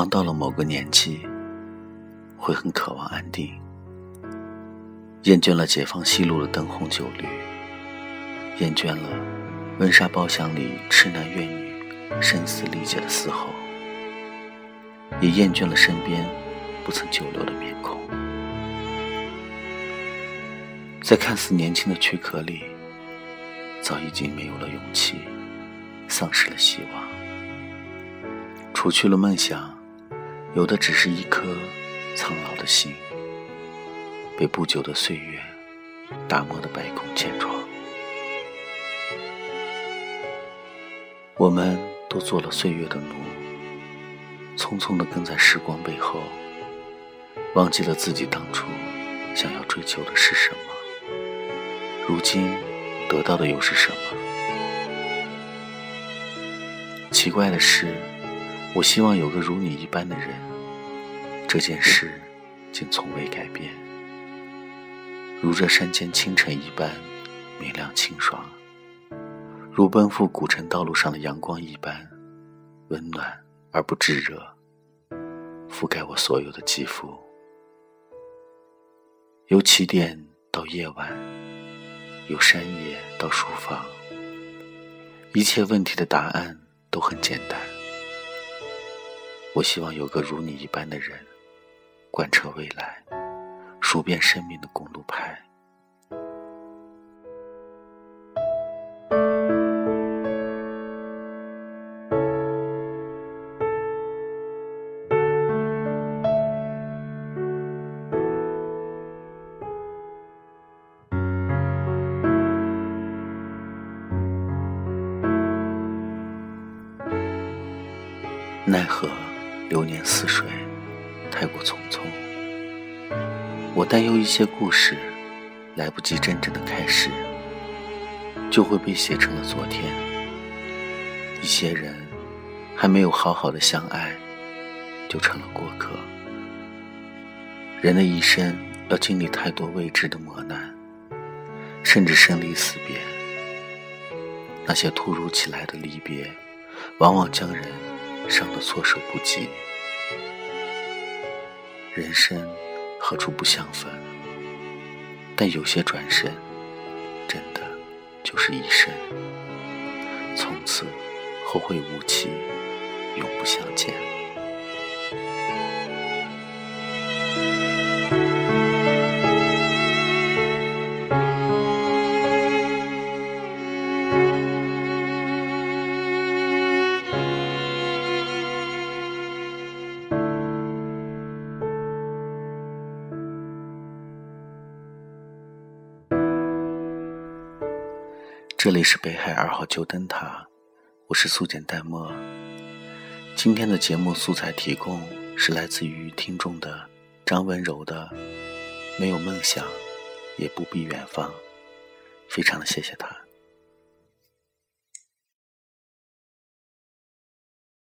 当到了某个年纪，会很渴望安定，厌倦了解放西路的灯红酒绿，厌倦了温莎包厢里痴男怨女声嘶力竭的嘶吼，也厌倦了身边不曾久留的面孔。在看似年轻的躯壳里，早已经没有了勇气，丧失了希望。除去了梦想，有的只是一颗苍老的心，被不久的岁月打磨的百孔千疮。我们都做了岁月的奴，匆匆的跟在时光背后，忘记了自己当初想要追求的是什么。如今得到的又是什么？奇怪的是，我希望有个如你一般的人，这件事竟从未改变。如这山间清晨一般明亮清爽，如奔赴古城道路上的阳光一般温暖而不炙热，覆盖我所有的肌肤。由起点到夜晚。由山野到书房，一切问题的答案都很简单。我希望有个如你一般的人，贯彻未来，数遍生命的公路牌。奈何流年似水，太过匆匆。我担忧一些故事来不及真正的开始，就会被写成了昨天。一些人还没有好好的相爱，就成了过客。人的一生要经历太多未知的磨难，甚至生离死别。那些突如其来的离别，往往将人。伤得措手不及，人生何处不相逢？但有些转身，真的就是一生，从此后会无期，永不相见。这里是北海二号旧灯塔，我是素简淡墨。今天的节目素材提供是来自于听众的张温柔的《没有梦想，也不必远方》，非常的谢谢他。